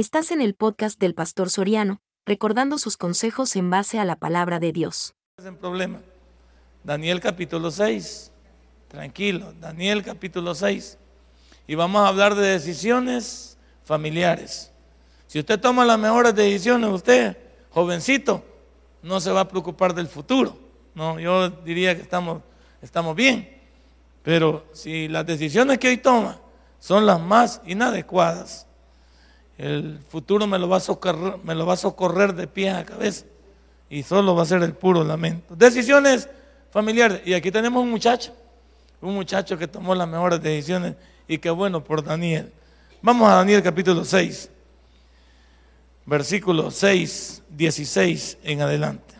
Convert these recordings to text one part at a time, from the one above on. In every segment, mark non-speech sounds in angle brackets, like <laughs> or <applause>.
Estás en el podcast del Pastor Soriano, recordando sus consejos en base a la palabra de Dios. En problema. Daniel capítulo 6. Tranquilo, Daniel capítulo 6. Y vamos a hablar de decisiones familiares. Si usted toma las mejores decisiones, usted, jovencito, no se va a preocupar del futuro. No, yo diría que estamos, estamos bien. Pero si las decisiones que hoy toma son las más inadecuadas, el futuro me lo va a socorrer, de pie a cabeza y solo va a ser el puro lamento. Decisiones familiares. Y aquí tenemos un muchacho, un muchacho que tomó las mejores decisiones y qué bueno por Daniel. Vamos a Daniel capítulo 6, versículo 6, 16 en adelante.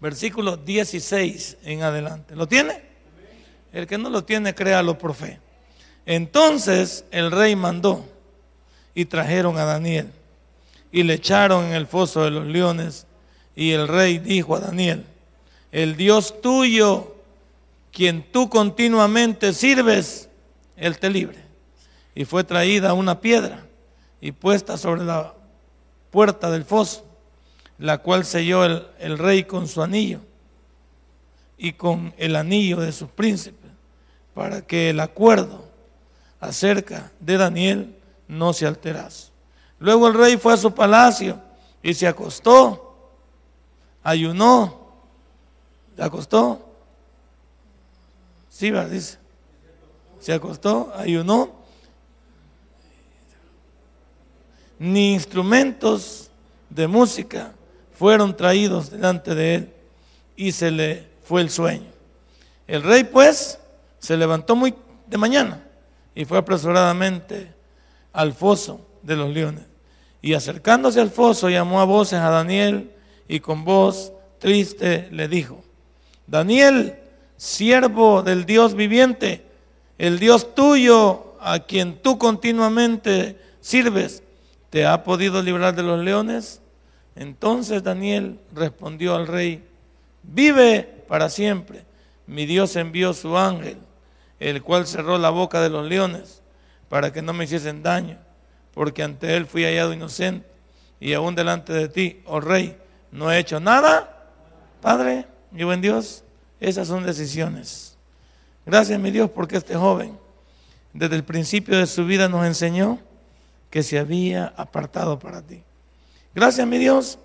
Versículo 16 en adelante. ¿Lo tiene? El que no lo tiene, créalo por fe. Entonces el rey mandó y trajeron a Daniel y le echaron en el foso de los leones. Y el rey dijo a Daniel, el Dios tuyo, quien tú continuamente sirves, Él te libre. Y fue traída una piedra y puesta sobre la puerta del foso, la cual selló el, el rey con su anillo y con el anillo de sus príncipes, para que el acuerdo acerca de Daniel no se alterase. Luego el rey fue a su palacio y se acostó, ayunó, se acostó, sí, dice, se acostó, ayunó, ni instrumentos de música fueron traídos delante de él y se le fue el sueño. El rey pues se levantó muy de mañana y fue apresuradamente al foso de los leones. Y acercándose al foso llamó a voces a Daniel y con voz triste le dijo, Daniel, siervo del Dios viviente, el Dios tuyo a quien tú continuamente sirves, ¿te ha podido librar de los leones? Entonces Daniel respondió al rey, vive para siempre. Mi Dios envió su ángel, el cual cerró la boca de los leones para que no me hiciesen daño, porque ante él fui hallado inocente y aún delante de ti, oh rey, no he hecho nada. Padre, mi buen Dios, esas son decisiones. Gracias, mi Dios, porque este joven desde el principio de su vida nos enseñó que se había apartado para ti. Gracias, mi Dios,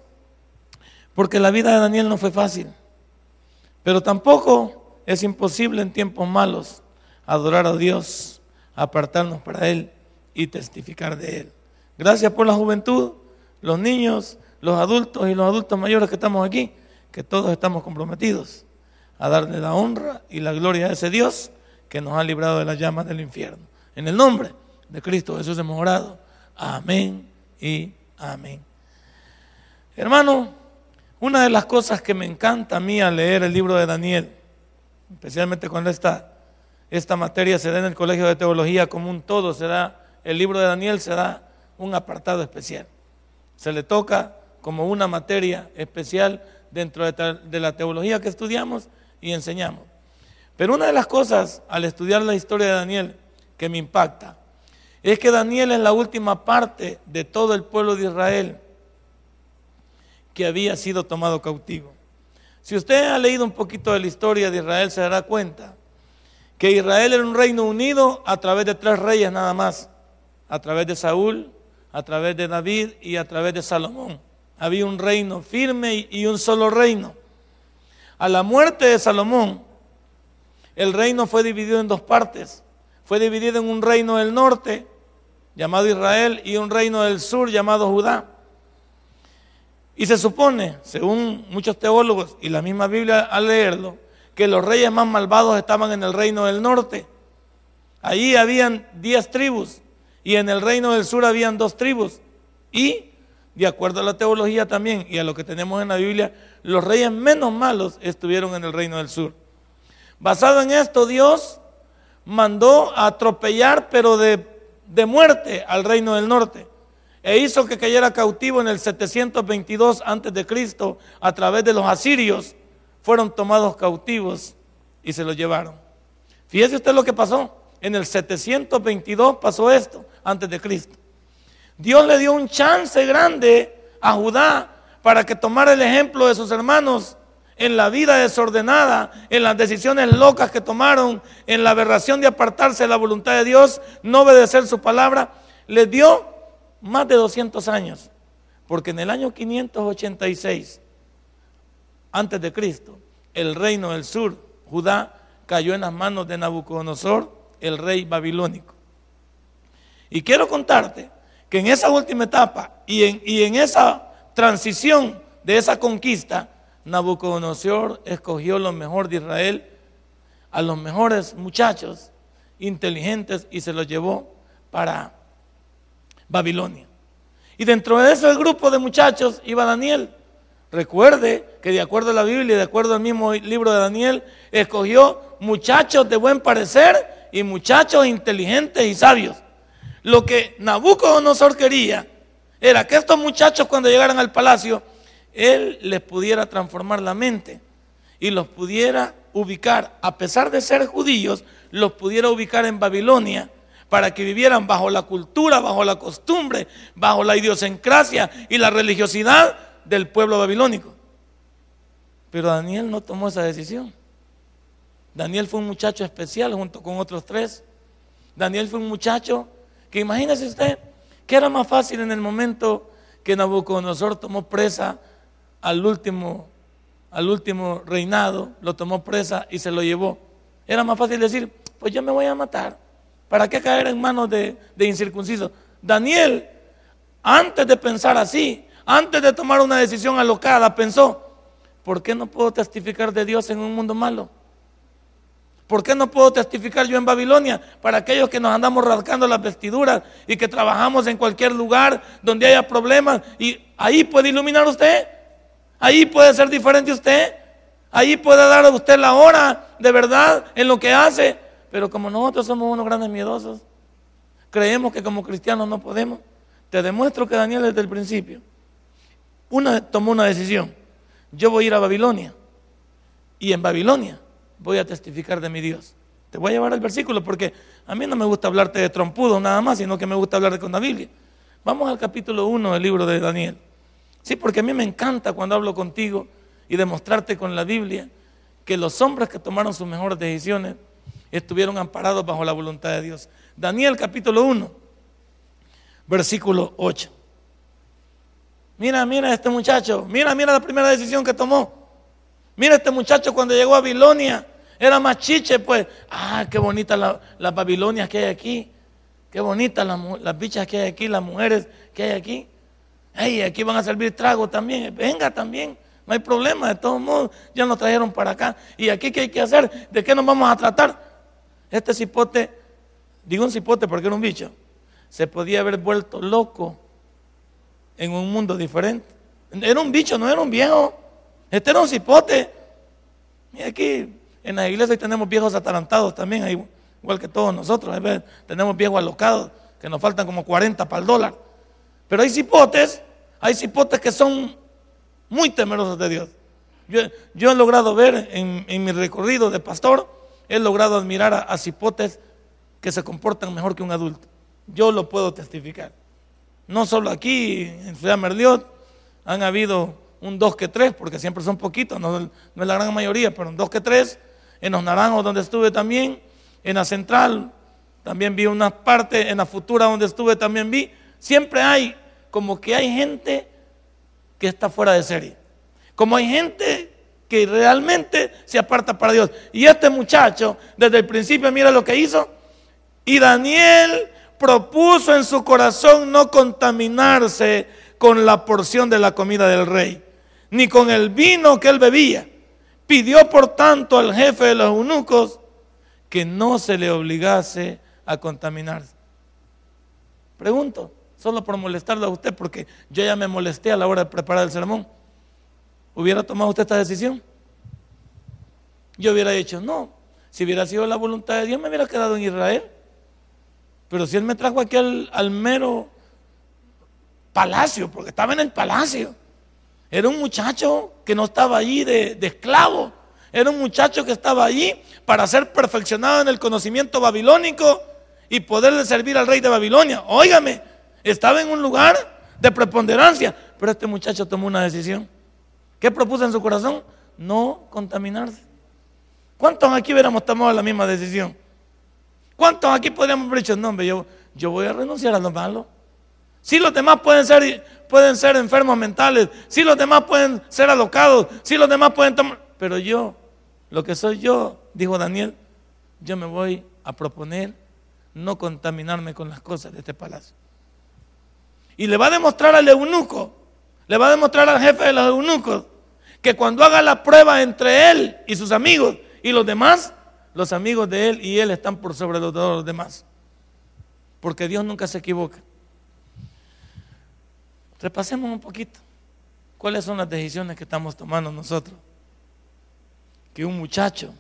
porque la vida de Daniel no fue fácil, pero tampoco es imposible en tiempos malos adorar a Dios apartarnos para Él y testificar de Él. Gracias por la juventud, los niños, los adultos y los adultos mayores que estamos aquí, que todos estamos comprometidos a darle la honra y la gloria a ese Dios que nos ha librado de las llamas del infierno. En el nombre de Cristo Jesús hemos orado. Amén y amén. Hermano, una de las cosas que me encanta a mí al leer el libro de Daniel, especialmente cuando está esta materia se da en el Colegio de Teología como un todo, se da, el libro de Daniel se da un apartado especial. Se le toca como una materia especial dentro de, la teología que estudiamos y enseñamos. Pero una de las cosas al estudiar la historia de Daniel que me impacta es que Daniel es la última parte de todo el pueblo de Israel que había sido tomado cautivo. Si usted ha leído un poquito de la historia de Israel, se dará cuenta que Israel era un reino unido a través de tres reyes nada más, a través de Saúl, a través de David y a través de Salomón. Había un reino firme y un solo reino. A la muerte de Salomón, el reino fue dividido en dos partes. Fue dividido en un reino del norte, llamado Israel, y un reino del sur, llamado Judá. Y se supone, según muchos teólogos y la misma Biblia al leerlo, que los reyes más malvados estaban en el reino del norte. Allí habían diez tribus y en el reino del sur habían dos tribus. Y, de acuerdo a la teología también y a lo que tenemos en la Biblia, los reyes menos malos estuvieron en el reino del sur. Basado en esto, Dios mandó a atropellar, pero de, de muerte, al reino del norte. E hizo que cayera cautivo en el 722 antes de Cristo a través de los asirios fueron tomados cautivos y se los llevaron. Fíjese usted lo que pasó. En el 722 pasó esto, antes de Cristo. Dios le dio un chance grande a Judá para que tomara el ejemplo de sus hermanos en la vida desordenada, en las decisiones locas que tomaron, en la aberración de apartarse de la voluntad de Dios, no obedecer su palabra, le dio más de 200 años. Porque en el año 586, antes de Cristo, el reino del sur, Judá, cayó en las manos de Nabucodonosor, el rey babilónico. Y quiero contarte que en esa última etapa y en, esa transición de esa conquista, Nabucodonosor escogió lo mejor de Israel, a los mejores muchachos inteligentes y se los llevó para Babilonia. Y dentro de ese grupo de muchachos iba Daniel. Recuerde que de acuerdo a la Biblia y de acuerdo al mismo libro de Daniel, escogió muchachos de buen parecer y muchachos inteligentes y sabios. Lo que Nabucodonosor quería era que estos muchachos cuando llegaran al palacio, él les pudiera transformar la mente y los pudiera ubicar, a pesar de ser judíos, los pudiera ubicar en Babilonia para que vivieran bajo la cultura, bajo la costumbre, bajo la idiosincrasia y la religiosidad del pueblo babilónico. Pero Daniel no tomó esa decisión. Daniel fue un muchacho especial junto con otros tres. Daniel fue un muchacho que imagínese usted, que era más fácil en el momento que Nabucodonosor tomó presa al último, al último reinado, lo tomó presa y se lo llevó. Era más fácil decir, pues yo me voy a matar. ¿Para qué caer en manos de, de incircuncisos? Daniel, antes de pensar así, antes de tomar una decisión alocada, pensó, ¿por qué no puedo testificar de Dios en un mundo malo? ¿Por qué no puedo testificar yo en Babilonia para aquellos que nos andamos rascando las vestiduras y que trabajamos en cualquier lugar donde haya problemas? Y ahí puede iluminar usted, ahí puede ser diferente usted, ahí puede dar a usted la hora de verdad en lo que hace. Pero como nosotros somos unos grandes miedosos, creemos que como cristianos no podemos. Te demuestro que Daniel desde el principio una, tomó una decisión. Yo voy a ir a Babilonia. Y en Babilonia voy a testificar de mi Dios. Te voy a llevar al versículo porque a mí no me gusta hablarte de trompudo nada más, sino que me gusta hablar con la Biblia. Vamos al capítulo 1 del libro de Daniel. Sí, porque a mí me encanta cuando hablo contigo y demostrarte con la Biblia que los hombres que tomaron sus mejores decisiones estuvieron amparados bajo la voluntad de Dios. Daniel capítulo 1, versículo 8. Mira, mira este muchacho, mira, mira la primera decisión que tomó. Mira este muchacho cuando llegó a Babilonia, era más chiche, pues. Ah, qué bonita las la Babilonias que hay aquí. Qué bonitas las, bichas que hay aquí, las mujeres que hay aquí. Hey, aquí van a servir trago también. Venga también. No hay problema, de todos modos, ya nos trajeron para acá. ¿Y aquí qué hay que hacer? ¿De qué nos vamos a tratar? Este cipote, digo un cipote porque era un bicho, se podía haber vuelto loco en un mundo diferente. Era un bicho, no era un viejo. Este era un cipote. Y aquí en la iglesia tenemos viejos atarantados también, igual que todos nosotros. Tenemos viejos alocados que nos faltan como 40 para el dólar. Pero hay cipotes, hay cipotes que son muy temerosos de Dios. Yo, he logrado ver en, mi recorrido de pastor, he logrado admirar a, cipotes que se comportan mejor que un adulto. Yo lo puedo testificar. No solo aquí, en Ciudad Merliot, han habido un dos que tres, porque siempre son poquitos, no, es la gran mayoría, pero un dos que tres. En los naranjos donde estuve también, en la central también vi una parte, en la futura donde estuve también vi. Siempre hay, como que hay gente que está fuera de serie. Como hay gente que realmente se aparta para Dios. Y este muchacho, desde el principio, mira lo que hizo. Y Daniel propuso en su corazón no contaminarse con la porción de la comida del rey ni con el vino que él bebía. Pidió por tanto al jefe de los eunucos que no se le obligase a contaminarse. Pregunto, solo por molestarle a usted, porque yo ya me molesté a la hora de preparar el sermón. ¿Hubiera tomado usted esta decisión? Yo hubiera dicho, no, si hubiera sido la voluntad de Dios me hubiera quedado en Israel. Pero si Él me trajo aquí al, mero palacio, porque estaba en el palacio, era un muchacho que no estaba allí de, esclavo. Era un muchacho que estaba allí para ser perfeccionado en el conocimiento babilónico y poderle servir al rey de Babilonia. Óigame, Estaba en un lugar de preponderancia, pero este muchacho tomó una decisión. ¿Qué propuso en su corazón? No contaminarse. ¿Cuántos aquí hubiéramos tomado la misma decisión? ¿Cuántos aquí podríamos haber dicho, no, hombre, yo, yo voy a renunciar a lo malo? Si los demás pueden ser, pueden ser enfermos mentales, si los demás pueden ser alocados, si los demás pueden tomar... Pero yo, lo que soy yo, dijo Daniel, yo me voy a proponer no contaminarme con las cosas de este palacio. Y le va a demostrar al eunuco, le va a demostrar al jefe de los eunucos, que cuando haga la prueba entre él y sus amigos y los demás, los amigos de él y él están por sobre los, los demás. Porque Dios nunca se equivoca. Repasemos un poquito. ¿Cuáles son las decisiones que estamos tomando nosotros? Que un muchacho,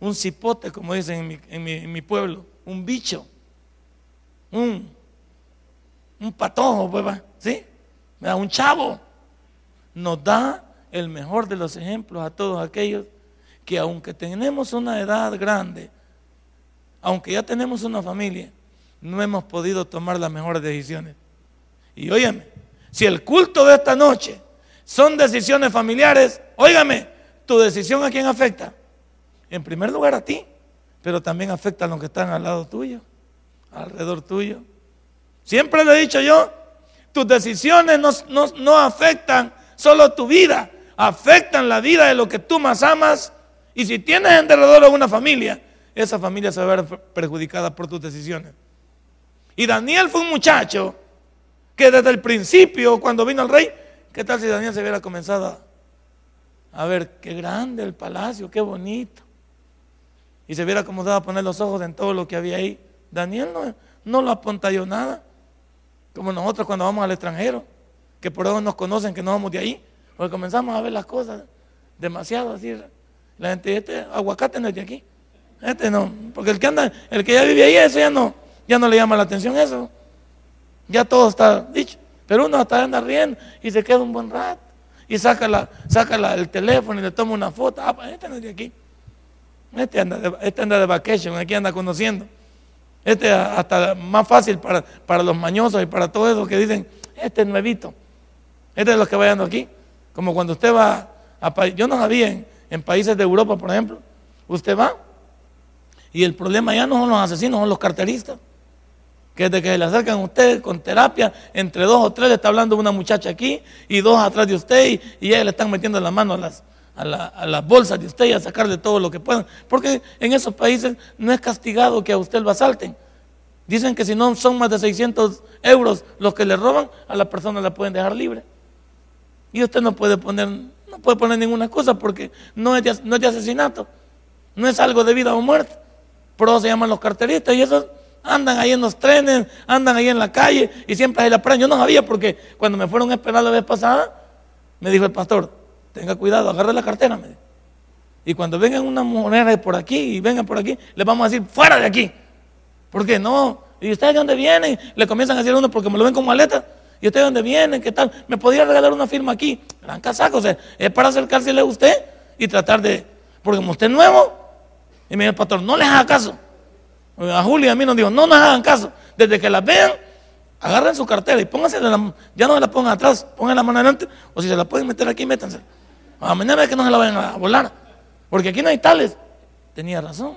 un cipote, como dicen en mi, pueblo, un bicho, un, un patojo, pues. Un chavo, nos da el mejor de los ejemplos a todos aquellos que aunque tenemos una edad grande, aunque ya tenemos una familia, no hemos podido tomar las mejores decisiones. Y óyeme, si el culto de esta noche son decisiones familiares, óigame, tu decisión a quién afecta. En primer lugar a ti, pero también afecta a los que están al lado tuyo, alrededor tuyo. Siempre le he dicho yo, tus decisiones no, no afectan solo tu vida, afectan la vida de lo que tú más amas. Y si tienes en derredor a una familia, esa familia se va a ver perjudicada por tus decisiones. Y Daniel fue un muchacho que desde el principio, cuando vino el rey, ¿qué tal si Daniel se hubiera comenzado a, ver qué grande el palacio, qué bonito? Y se hubiera acomodado a poner los ojos en todo lo que había ahí. Daniel no, no lo apuntalló nada, como nosotros cuando vamos al extranjero, que por eso nos conocen que no vamos de ahí, porque comenzamos a ver las cosas demasiado así. La gente, este aguacate no es de aquí, este no, porque el que anda, el que ya vive ahí, eso ya no, ya no le llama la atención eso. Ya todo está dicho. Pero uno hasta anda riendo y se queda un buen rato. Y saca, la, saca el teléfono y le toma una foto. Ah, pues este no es de aquí. Este anda de, este anda de vacation, aquí anda conociendo. Este hasta más fácil para, para los mañosos y para todos esos que dicen, este es nuevito. Este es los que vayan aquí. Como cuando usted va a yo no sabía en, países de Europa, por ejemplo, usted va y el problema ya no son los asesinos, son los carteristas que desde que le acercan a usted con terapia, entre dos o tres le está hablando una muchacha aquí y dos atrás de usted y, ya le están metiendo la mano a las, a, las bolsas de usted y a sacarle todo lo que puedan. Porque en esos países no es castigado que a usted lo asalten. Dicen que si no son más de 600 euros los que le roban, a la persona la pueden dejar libre. Y usted no puede poner, no puede poner ninguna cosa porque no es, de, no es asesinato, no es algo de vida o muerte. Por se llaman los carteristas y eso Andan ahí en los trenes, andan ahí en la calle y siempre hay la paran. Yo no sabía porque cuando me fueron a esperar la vez pasada, me dijo el pastor, tenga cuidado, agarre la cartera. Y cuando vengan unas mujeres por aquí y vengan por aquí, les vamos a decir, fuera de aquí. ¿Por qué no? ¿Y ustedes de dónde vienen? Le comienzan a decir uno porque me lo ven como maleta. ¿Y ustedes de dónde vienen? ¿Qué tal? ¿Me podría regalar una firma aquí? Gran casaco, o sea, es para acercársele a usted y tratar de, porque como usted es nuevo, y me dijo el pastor, no les haga caso. A Julio y a mí nos dijo, no nos hagan caso. Desde que las vean, agarren su cartera y pónganse, la, ya no la pongan atrás, pongan la mano adelante, o si se la pueden meter aquí, métanse. A mañana que no se la vayan a volar, porque aquí no hay tales. Tenía razón.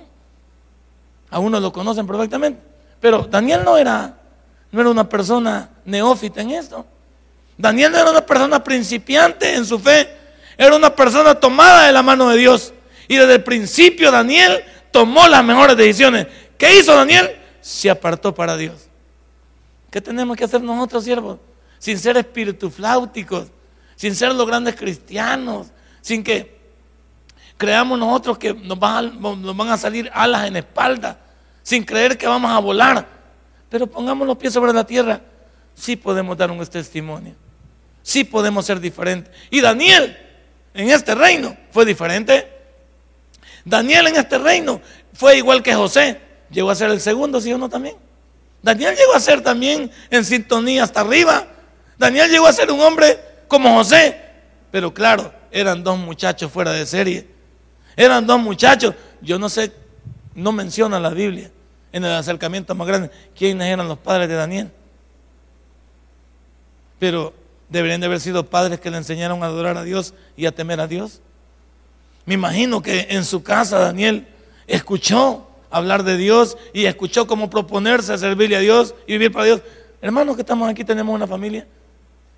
A uno lo conocen perfectamente. Pero Daniel no era, no era una persona neófita en esto. Daniel era una persona principiante en su fe. Era una persona tomada de la mano de Dios. Y desde el principio Daniel tomó las mejores decisiones. ¿Qué hizo Daniel? Se apartó para Dios. ¿Qué tenemos que hacer nosotros, siervos? Sin ser fláuticos, sin ser los grandes cristianos, sin que creamos nosotros que nos van, a, nos van a salir alas en espalda, sin creer que vamos a volar. Pero pongamos los pies sobre la tierra. Sí podemos dar un testimonio. Sí podemos ser diferentes. Y Daniel en este reino fue diferente. Daniel en este reino fue igual que José llegó a ser el segundo, ¿sí o no también? Daniel llegó a ser también en sintonía hasta arriba. Daniel llegó a ser un hombre como José. Pero claro, eran dos muchachos fuera de serie. Eran dos muchachos. Yo no sé, no menciona la Biblia en el acercamiento más grande quiénes eran los padres de Daniel. Pero deberían de haber sido padres que le enseñaron a adorar a Dios y a temer a Dios. Me imagino que en su casa Daniel escuchó hablar de Dios y escuchó cómo proponerse a servirle a Dios y vivir para Dios. Hermanos que estamos aquí tenemos una familia.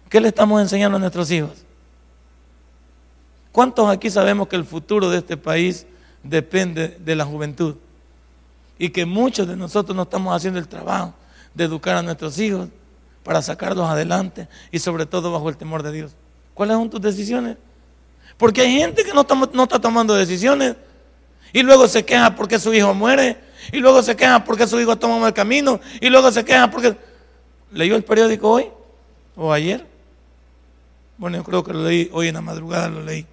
¿Qué le estamos enseñando a nuestros hijos? ¿Cuántos aquí sabemos que el futuro de este país depende de la juventud? Y que muchos de nosotros no estamos haciendo el trabajo de educar a nuestros hijos para sacarlos adelante y sobre todo bajo el temor de Dios. ¿Cuáles son tus decisiones? Porque hay gente que no está, tomando decisiones y luego se queja porque su hijo muere y luego se queja porque su hijo toma mal camino y luego se queja porque... ¿Leyó el periódico hoy o ayer? Bueno, yo creo que lo leí hoy en la madrugada, lo leí.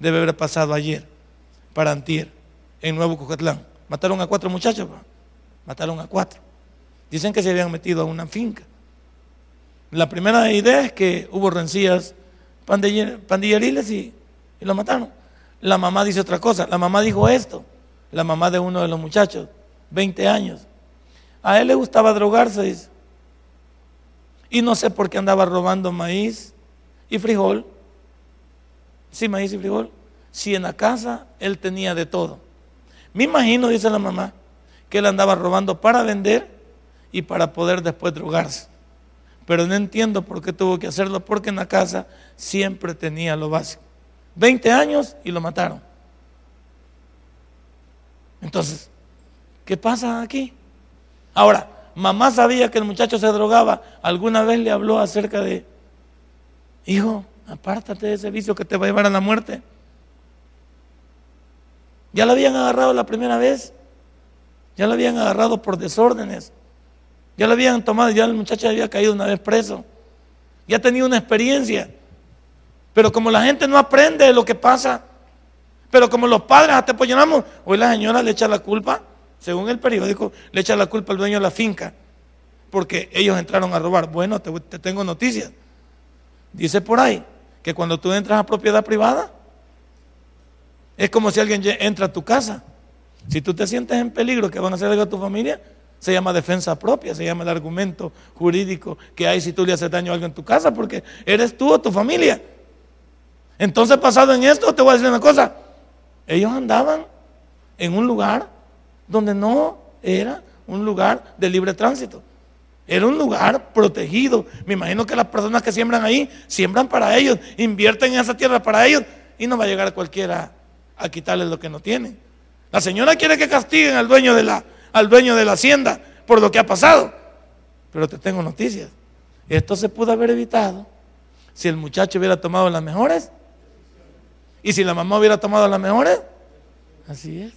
Debe haber pasado ayer, para Antier, en Nuevo Cucatlán. Mataron a cuatro muchachos, mataron a cuatro. Dicen que se habían metido a una finca. La primera idea es que hubo rencillas pandilleriles y, lo mataron. La mamá dice otra cosa. La mamá dijo esto. La mamá de uno de los muchachos, 20 años. A él le gustaba drogarse, Y no sé por qué andaba robando maíz y frijol. Sí, maíz y frijol. Si en la casa él tenía de todo. Me imagino, dice la mamá, que él andaba robando para vender y para poder después drogarse. Pero no entiendo por qué tuvo que hacerlo, porque en la casa siempre tenía lo básico. 20 años y lo mataron. Entonces, ¿qué pasa aquí? Ahora, mamá sabía que el muchacho se drogaba, alguna vez le habló acerca de, hijo, apártate de ese vicio que te va a llevar a la muerte. Ya lo habían agarrado la primera vez, ya lo habían agarrado por desórdenes, ya lo habían tomado, ya el muchacho había caído una vez preso, ya tenía una experiencia. Pero como la gente no aprende de lo que pasa, pero como los padres hasta llenamos, hoy la señora le echa la culpa, según el periódico, le echa la culpa al dueño de la finca, porque ellos entraron a robar. Bueno, te, te tengo noticias. Dice por ahí que cuando tú entras a propiedad privada, es como si alguien entra a tu casa. Si tú te sientes en peligro que van a hacer algo a tu familia, se llama defensa propia, se llama el argumento jurídico que hay si tú le haces daño a alguien en tu casa, porque eres tú o tu familia. Entonces, pasado en esto, te voy a decir una cosa. Ellos andaban en un lugar donde no era un lugar de libre tránsito. Era un lugar protegido. Me imagino que las personas que siembran ahí, siembran para ellos, invierten en esa tierra para ellos y no va a llegar cualquiera a quitarles lo que no tienen. La señora quiere que castiguen al dueño de la, al dueño de la hacienda por lo que ha pasado. Pero te tengo noticias. Esto se pudo haber evitado si el muchacho hubiera tomado las mejores y si la mamá hubiera tomado las mejores. Así es.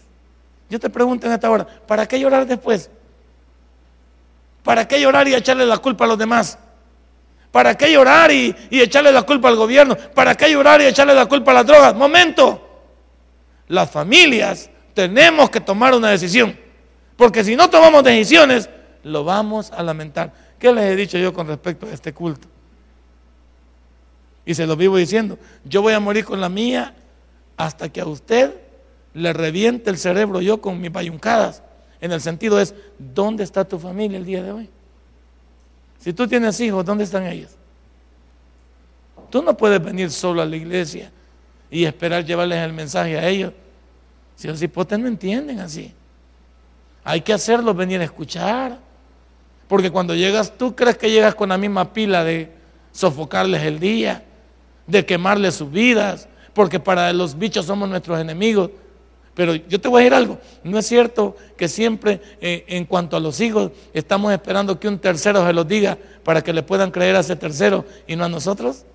Yo te pregunto en esta hora, ¿para qué llorar después? ¿Para qué llorar y echarle la culpa a los demás? ¿Para qué llorar y, echarle la culpa al gobierno? ¿Para qué llorar y echarle la culpa a las drogas? Momento. Las familias tenemos que tomar una decisión. Porque si no tomamos decisiones, lo vamos a lamentar. ¿Qué les he dicho yo con respecto a este culto? Y se lo vivo diciendo, yo voy a morir con la mía hasta que a usted le reviente el cerebro yo con mis bayuncadas. En el sentido es, ¿dónde está tu familia el día de hoy? Si tú tienes hijos, ¿dónde están ellos? Tú no puedes venir solo a la iglesia y esperar llevarles el mensaje a ellos. Si los hipotes no entienden así. Hay que hacerlos venir a escuchar. Porque cuando llegas, tú crees que llegas con la misma pila de sofocarles el día, de quemarles sus vidas, porque para los bichos somos nuestros enemigos. Pero yo te voy a decir algo, no es cierto que siempre eh, en cuanto a los hijos estamos esperando que un tercero se los diga para que le puedan creer a ese tercero y no a nosotros,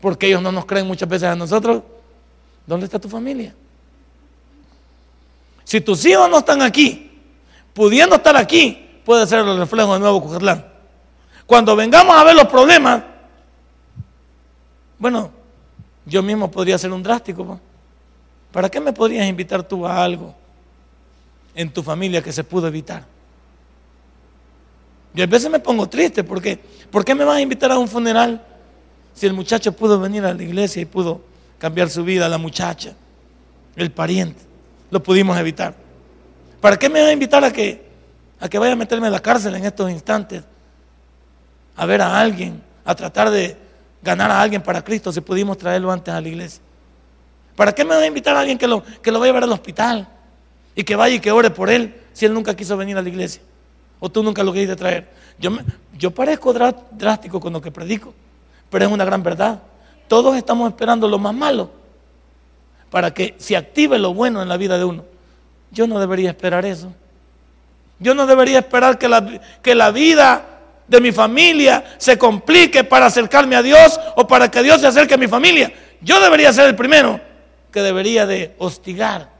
porque ellos no nos creen muchas veces a nosotros. ¿Dónde está tu familia? Si tus hijos no están aquí, pudiendo estar aquí, puede ser el reflejo de Nuevo Cujatlán. Cuando vengamos a ver los problemas, bueno, yo mismo podría ser un drástico. ¿Para qué me podrías invitar tú a algo en tu familia que se pudo evitar? Y a veces me pongo triste porque, ¿por qué me vas a invitar a un funeral si el muchacho pudo venir a la iglesia y pudo cambiar su vida, la muchacha, el pariente? Lo pudimos evitar. ¿Para qué me vas a invitar a que, a que vaya a meterme en la cárcel en estos instantes? A ver a alguien, a tratar de, ganar a alguien para Cristo si pudimos traerlo antes a la iglesia? ¿Para qué me voy a invitar a alguien que lo, que lo va a llevar al hospital y que vaya y que ore por él si él nunca quiso venir a la iglesia? ¿O tú nunca lo quisiste traer? Yo, yo parezco drástico con lo que predico, pero es una gran verdad. Todos estamos esperando lo más malo para que se active lo bueno en la vida de uno. Yo no debería esperar eso. Yo no debería esperar que la, que la vida de mi familia se complique para acercarme a Dios o para que Dios se acerque a mi familia. Yo debería ser el primero que debería de hostigar.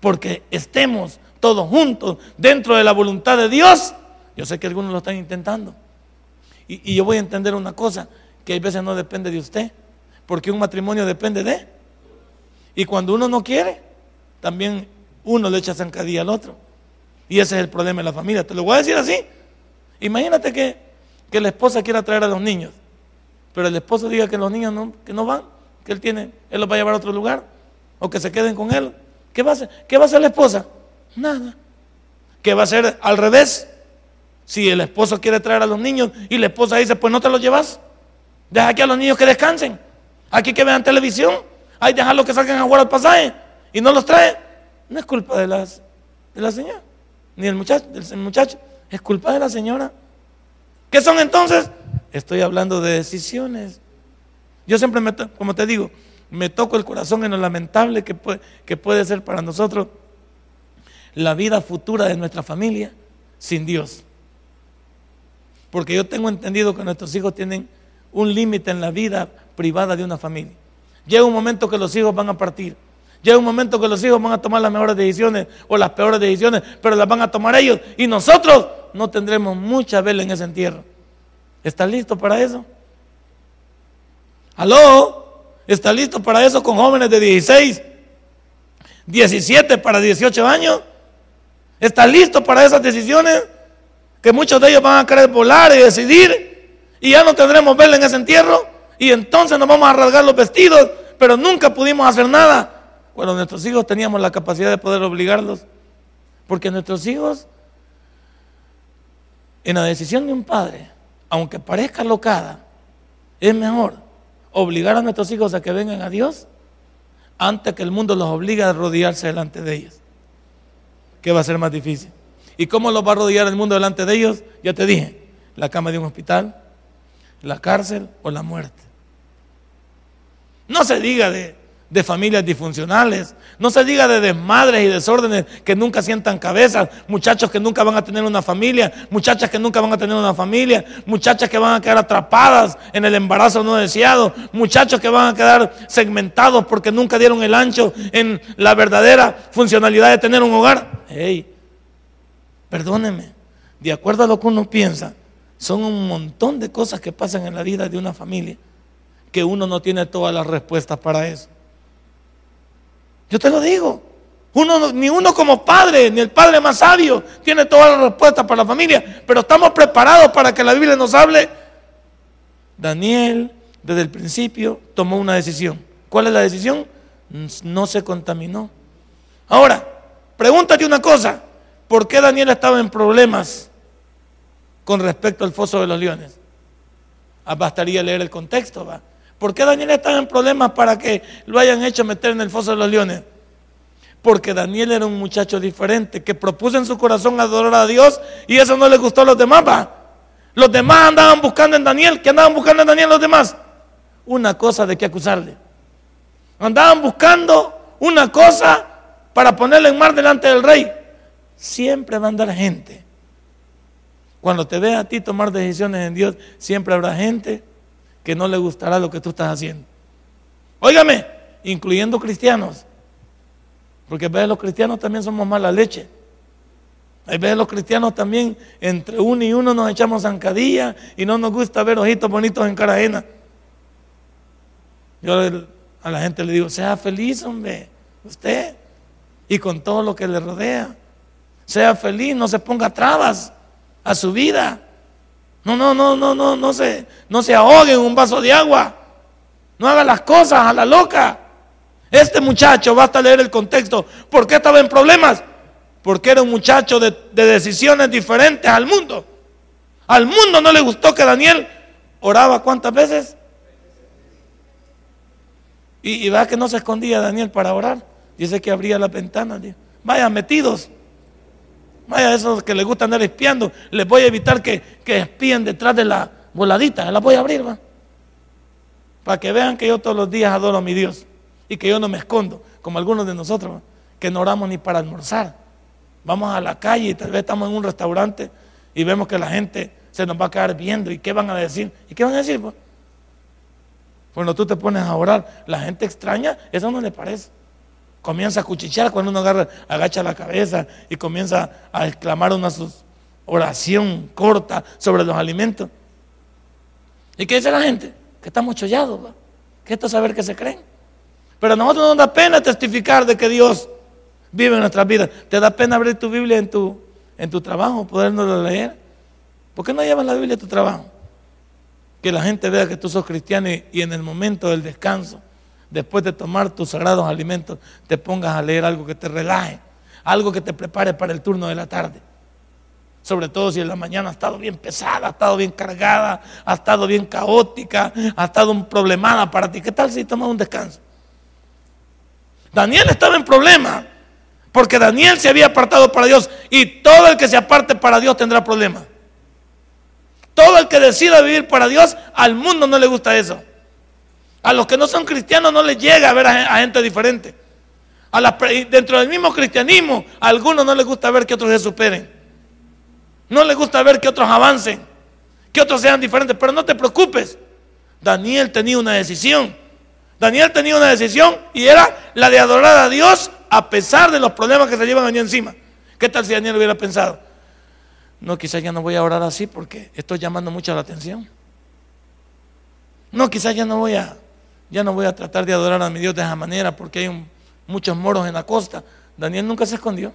Porque estemos todos juntos dentro de la voluntad de Dios. Yo sé que algunos lo están intentando. Y, y yo voy a entender una cosa, que a veces no depende de usted. Porque un matrimonio depende de... Y cuando uno no quiere, también uno le echa zancadilla al otro. Y ese es el problema de la familia. Te lo voy a decir así. Imagínate que, que la esposa quiera traer a los niños, pero el esposo diga que los niños no, que no van, que él tiene, él los va a llevar a otro lugar, o que se queden con él. ¿Qué va a hacer? ¿Qué va a hacer la esposa? Nada. ¿Qué va a hacer al revés? Si el esposo quiere traer a los niños y la esposa dice, pues no te los llevas, deja aquí a los niños que descansen, aquí que vean televisión, hay dejarlos que salgan a jugar al pasaje y no los trae, no es culpa de, de la señora, ni del muchacho, del muchacho. Es culpa de la señora. ¿Qué son entonces? Estoy hablando de decisiones. Yo siempre, me como te digo, me toco el corazón en lo lamentable que puede, que puede ser para nosotros la vida futura de nuestra familia sin Dios. Porque yo tengo entendido que nuestros hijos tienen un límite en la vida privada de una familia. Llega un momento que los hijos van a partir. Llega un momento que los hijos van a tomar las mejores decisiones o las peores decisiones, pero las van a tomar ellos. Y nosotros no tendremos mucha vela en ese entierro. ¿Estás listo para eso? ¿Aló? ¿Estás listo para eso con jóvenes de 16, 17 para 18 años? ¿Estás listo para esas decisiones? Que muchos de ellos van a querer volar y decidir y ya no tendremos vela en ese entierro y entonces nos vamos a rasgar los vestidos, pero nunca pudimos hacer nada. Cuando nuestros hijos teníamos la capacidad de poder obligarlos, porque nuestros hijos en la decisión de un padre, aunque parezca locada, es mejor obligar a nuestros hijos a que vengan a Dios antes que el mundo los obligue a rodearse delante de ellos. ¿Qué va a ser más difícil? ¿Y cómo los va a rodear el mundo delante de ellos? Ya te dije, la cama de un hospital, la cárcel o la muerte. No se diga de de familias disfuncionales. No se diga de desmadres y desórdenes que nunca sientan cabezas, muchachos que nunca van a tener una familia, muchachas que nunca van a tener una familia, muchachas que van a quedar atrapadas en el embarazo no deseado, muchachos que van a quedar segmentados porque nunca dieron el ancho en la verdadera funcionalidad de tener un hogar. Hey, perdóneme, de acuerdo a lo que uno piensa, son un montón de cosas que pasan en la vida de una familia que uno no tiene todas las respuestas para eso. Yo te lo digo. Uno, ni uno como padre, ni el padre más sabio, tiene todas las respuestas para la familia, pero estamos preparados para que la Biblia nos hable. Daniel, desde el principio, tomó una decisión. ¿Cuál es la decisión? No se contaminó. Ahora, pregúntate una cosa, ¿por qué Daniel estaba en problemas con respecto al foso de los leones? Ah, bastaría leer el contexto, va. ¿Por qué Daniel estaba en problemas para que lo hayan hecho meter en el foso de los leones? Porque Daniel era un muchacho diferente que propuso en su corazón adorar a Dios y eso no le gustó a los demás. Los demás andaban buscando en Daniel. ¿Qué andaban buscando en Daniel los demás? Una cosa de qué acusarle. Andaban buscando una cosa para ponerle en mar delante del rey. Siempre va a andar gente. Cuando te vea a ti tomar decisiones en Dios, siempre habrá gente que no le gustará lo que tú estás haciendo. Óigame, incluyendo cristianos. Porque a veces los cristianos también somos mala leche. A veces los cristianos también, entre uno y uno, nos echamos zancadilla y no nos gusta ver ojitos bonitos en cara ajena. Yo a la gente le digo, sea feliz, hombre, usted, y con todo lo que le rodea. Sea feliz, no se ponga trabas a su vida. No, no, no, no, no, no se, no se ahogue en un vaso de agua. No haga las cosas a la loca. Este muchacho, basta leer el contexto, ¿por qué estaba en problemas? Porque era un muchacho de, de decisiones diferentes al mundo. Al mundo no le gustó que Daniel oraba cuántas veces. Y, y va que no se escondía Daniel para orar. Dice que abría la ventana. Vaya, metidos. Vaya, esos que les gusta andar espiando. Les voy a evitar que, que espíen detrás de la voladita. La voy a abrir, va. Para que vean que yo todos los días adoro a mi Dios. Y que yo no me escondo, como algunos de nosotros, que no oramos ni para almorzar. Vamos a la calle y tal vez estamos en un restaurante y vemos que la gente se nos va a quedar viendo. ¿Y qué van a decir? ¿Y qué van a decir? Pues? Cuando tú te pones a orar, la gente extraña, eso no le parece. Comienza a cuchichear cuando uno agarra, agacha la cabeza y comienza a exclamar una oración corta sobre los alimentos. ¿Y qué dice la gente? Que estamos chollados, que esto es saber que se creen. Pero a nosotros nos da pena testificar de que Dios vive en nuestras vidas. ¿Te da pena abrir tu Biblia en tu, en tu trabajo, podernos leer? ¿Por qué no llevas la Biblia a tu trabajo? Que la gente vea que tú sos cristiano y, en el momento del descanso, después de tomar tus sagrados alimentos, te pongas a leer algo que te relaje, algo que te prepare para el turno de la tarde. Sobre todo si en la mañana ha estado bien pesada, ha estado bien cargada, ha estado bien caótica, ha estado un problemada para ti. ¿Qué tal si tomas un descanso? Daniel estaba en problema porque Daniel se había apartado para Dios y todo el que se aparte para Dios tendrá problemas. Todo el que decida vivir para Dios, al mundo no le gusta eso. A los que no son cristianos no les llega a ver a, gente diferente. Dentro del mismo cristianismo, a algunos no les gusta ver que otros se superen. No les gusta ver que otros avancen, que otros sean diferentes. Pero no te preocupes. Daniel tenía una decisión. Daniel tenía una decisión y era la de adorar a Dios a pesar de los problemas que se llevan allí encima. ¿Qué tal si Daniel hubiera pensado? No, quizás ya no voy a orar así porque estoy llamando mucho la atención. No, quizás ya no voy a, ya no voy a tratar de adorar a mi Dios de esa manera porque hay muchos moros en la costa. Daniel nunca se escondió.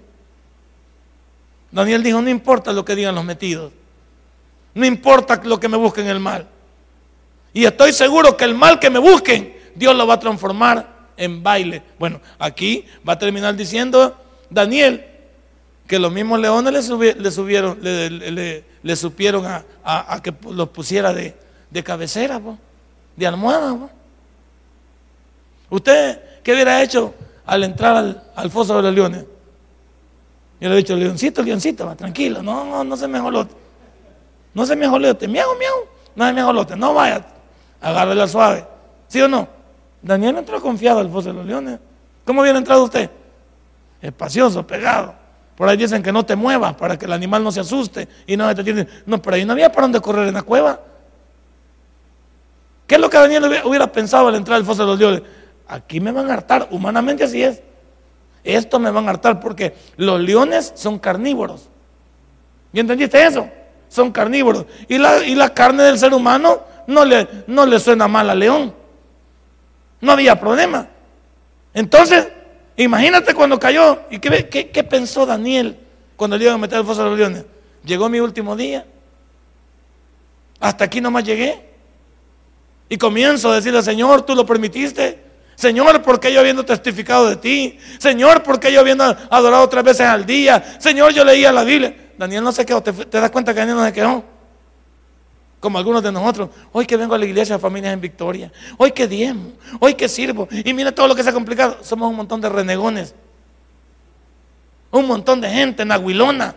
Daniel dijo, no importa lo que digan los metidos. No importa lo que me busquen el mal. Y estoy seguro que el mal que me busquen, Dios lo va a transformar en baile. Bueno, aquí va a terminar diciendo Daniel, que los mismos leones le, subieron, le, supieron a, que los pusiera de, cabecera, de almohada. ¿Usted qué hubiera hecho al entrar al, foso de los leones? Yo le he dicho, leoncito, leoncito, tranquilo, no, no, no se me jolote. No se me jolote, miau, miau, no se me jolote, no vaya, agárrela suave. ¿Sí o no? Daniel entró confiado al foso de los leones. ¿Cómo hubiera entrado usted? Espacioso, pegado. Por ahí dicen que no te muevas para que el animal no se asuste y no te tiene. No, pero ahí no había para dónde correr en la cueva. ¿Qué es lo que Daniel hubiera pensado al entrar al foso de los leones? Aquí me van a hartar, humanamente así es. Esto me van a hartar porque los leones son carnívoros. ¿Y entendiste eso? Son carnívoros. Y la, y la carne del ser humano no le, no le suena mal al león. No había problema. Entonces, Imagínate cuando cayó. ¿Y qué, qué, pensó Daniel cuando le iban a meter el foso de los leones? Llegó mi último día. Hasta aquí nomás llegué. Y comienzo a decirle, Señor, tú lo permitiste. Señor, porque yo habiendo testificado de ti. Señor, porque yo habiendo adorado tres veces al día. Señor, yo leía la Biblia. Daniel no se quedó. ¿Te, te das cuenta que Daniel no se quedó? como algunos de nosotros. Hoy que vengo a la iglesia de familias en victoria. Hoy que diezmo. Hoy que sirvo. Y mira todo lo que se ha complicado. Somos un montón de renegones. Un montón de gente en Aguilona.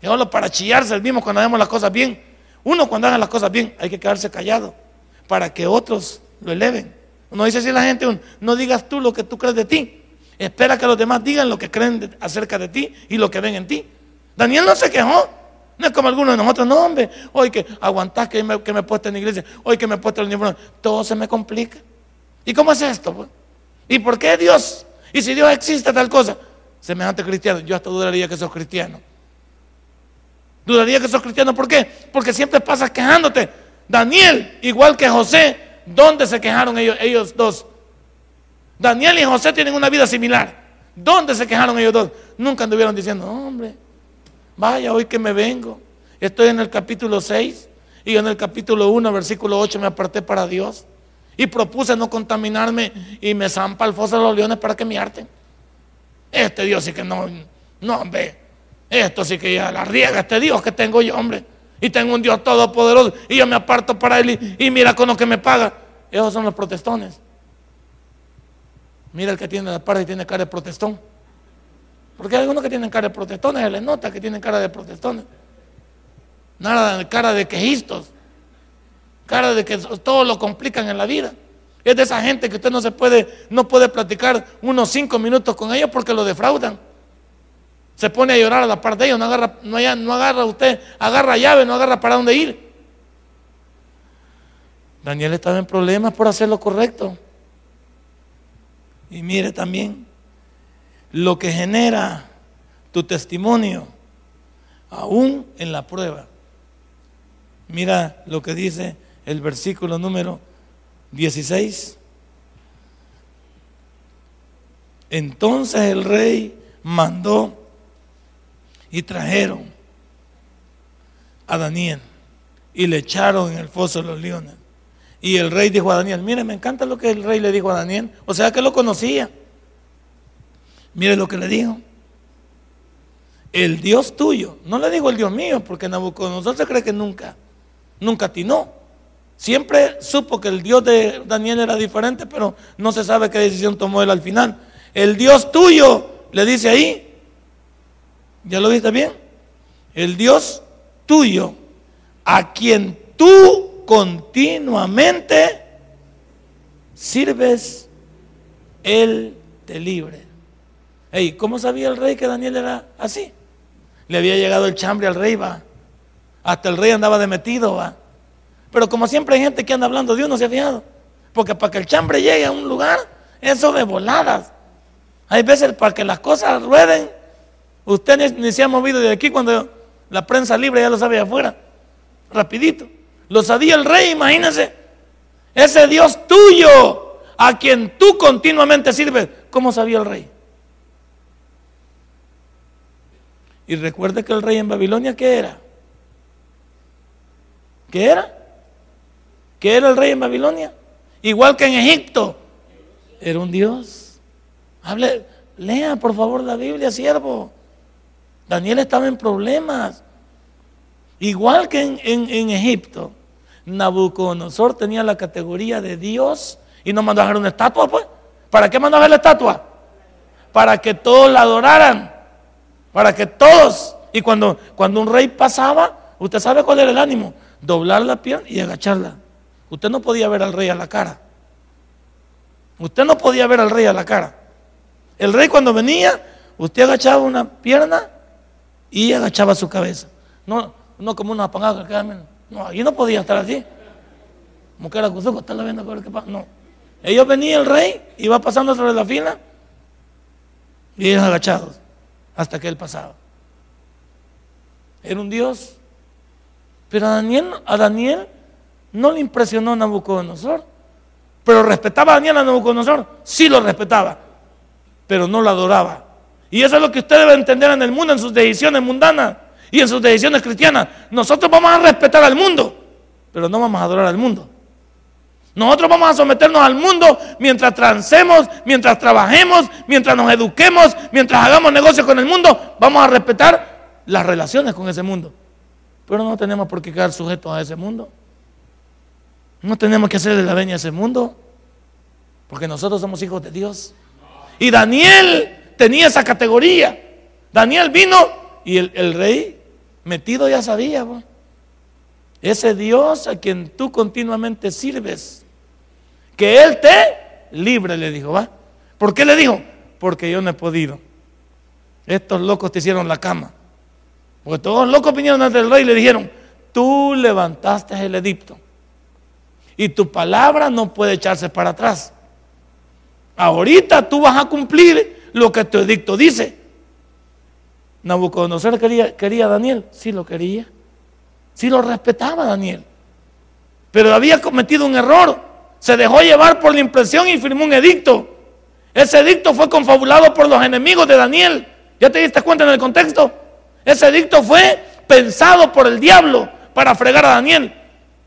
Y solo para chillarse el mismo cuando hagamos las cosas bien. Uno cuando haga las cosas bien hay que quedarse callado para que otros lo eleven. Uno dice así la gente, no digas tú lo que tú crees de ti. Espera que los demás digan lo que creen acerca de ti y lo que ven en ti. Daniel no se quejó. No es como algunos de nosotros, no, hombre. Hoy que aguantás que me, que me he puesto en la iglesia, hoy que me he puesto en el uniforme, todo se me complica. ¿Y cómo es esto? Pues? ¿Y por qué Dios? ¿Y si Dios existe tal cosa? Semejante cristiano, yo hasta dudaría que sos cristiano. Dudaría que sos cristiano, ¿por qué? Porque siempre pasas quejándote. Daniel, igual que José, ¿dónde se quejaron ellos, ellos dos? Daniel y José tienen una vida similar. ¿Dónde se quejaron ellos dos? Nunca anduvieron diciendo, hombre, Vaya, hoy que me vengo. Estoy en el capítulo 6 y en el capítulo 1, versículo 8 me aparté para Dios. Y propuse no contaminarme y me zampa el foso de los leones para que me harten. Este Dios sí que no, no, hombre. Esto sí que ya la riega, este Dios que tengo yo, hombre. Y tengo un Dios todopoderoso y yo me aparto para Él y, mira con lo que me paga. Esos son los protestones. Mira el que tiene la parte y tiene cara de protestón. Porque hay algunos que tienen cara de protestones, se les nota que tienen cara de protestones. Nada de cara de quejistos. Cara de que todo lo complican en la vida. Es de esa gente que usted no se puede, no puede platicar unos cinco minutos con ellos porque lo defraudan. Se pone a llorar a la parte de ellos, no agarra, no, agarra usted, agarra llave, no agarra para dónde ir. Daniel estaba en problemas por hacer lo correcto. Y mire también lo que genera tu testimonio, aún en la prueba. Mira lo que dice el versículo número 16. Entonces el rey mandó y trajeron a Daniel y le echaron en el foso de los leones. Y el rey dijo a Daniel, mire, me encanta lo que el rey le dijo a Daniel, o sea que lo conocía. Mire lo que le dijo. El Dios tuyo, no le dijo el Dios mío, porque Nabucodonosor se cree que nunca, nunca atinó. Siempre supo que el Dios de Daniel era diferente, pero no se sabe qué decisión tomó él al final. El Dios tuyo, le dice ahí, ¿ya lo viste bien? El Dios tuyo, a quien tú continuamente sirves, Él te libre. Ey, ¿cómo sabía el rey que Daniel era así? Le había llegado el chambre al rey, va. Hasta el rey andaba de metido, va. Pero como siempre hay gente que anda hablando de uno, se ha fijado. Porque para que el chambre llegue a un lugar, eso de voladas. Hay veces para que las cosas rueden, usted ni, se ha movido de aquí cuando la prensa libre ya lo sabe afuera. Rapidito. Lo sabía el rey, imagínense. Ese Dios tuyo, a quien tú continuamente sirves. ¿Cómo sabía el rey? Y recuerde que el rey en Babilonia, ¿qué era? ¿Qué era? que era el rey en Babilonia, igual que en Egipto, era un Dios. Hable, lea por favor la Biblia, siervo. Daniel estaba en problemas. Igual que en, Egipto, Nabucodonosor tenía la categoría de Dios y no mandó a hacer una estatua, pues. ¿Para qué mandó a hacer la estatua? Para que todos la adoraran. Para que todos. Y cuando, cuando un rey pasaba, usted sabe cuál era el ánimo. Doblar la pierna y agacharla. Usted no podía ver al rey a la cara. Usted no podía ver al rey a la cara. El rey cuando venía, usted agachaba una pierna y agachaba su cabeza. No, no como una apagada que No, ahí no podía estar así. Como que era estarla viendo qué pasa. No. Ellos venían el rey, iba pasando sobre la fila y ellos agachados hasta que él pasaba. Era un Dios. Pero a Daniel, a Daniel no le impresionó Nabucodonosor. Pero respetaba a Daniel a Nabucodonosor. Sí lo respetaba. Pero no lo adoraba. Y eso es lo que usted debe entender en el mundo, en sus decisiones mundanas y en sus decisiones cristianas. Nosotros vamos a respetar al mundo, pero no vamos a adorar al mundo. Nosotros vamos a someternos al mundo mientras transemos, mientras trabajemos, mientras nos eduquemos, mientras hagamos negocios con el mundo. Vamos a respetar las relaciones con ese mundo. Pero no tenemos por qué quedar sujetos a ese mundo. No tenemos que hacerle la veña a ese mundo, porque nosotros somos hijos de Dios. Y Daniel tenía esa categoría. Daniel vino y el, rey metido ya sabía. Ese Dios a quien tú continuamente sirves, que Él te libre, le dijo, ¿va? ¿Por qué le dijo? Porque yo no he podido. Estos locos te hicieron la cama. Porque todos los locos vinieron ante el rey y le dijeron, tú levantaste el edicto y tu palabra no puede echarse para atrás. Ahorita tú vas a cumplir lo que tu edicto dice. Nabucodonosor quería, quería a Daniel, sí lo quería, sí lo respetaba Daniel, pero había cometido un error, se dejó llevar por la impresión y firmó un edicto. Ese edicto fue confabulado por los enemigos de Daniel. ¿Ya te diste cuenta en el contexto? Ese edicto fue pensado por el diablo para fregar a Daniel.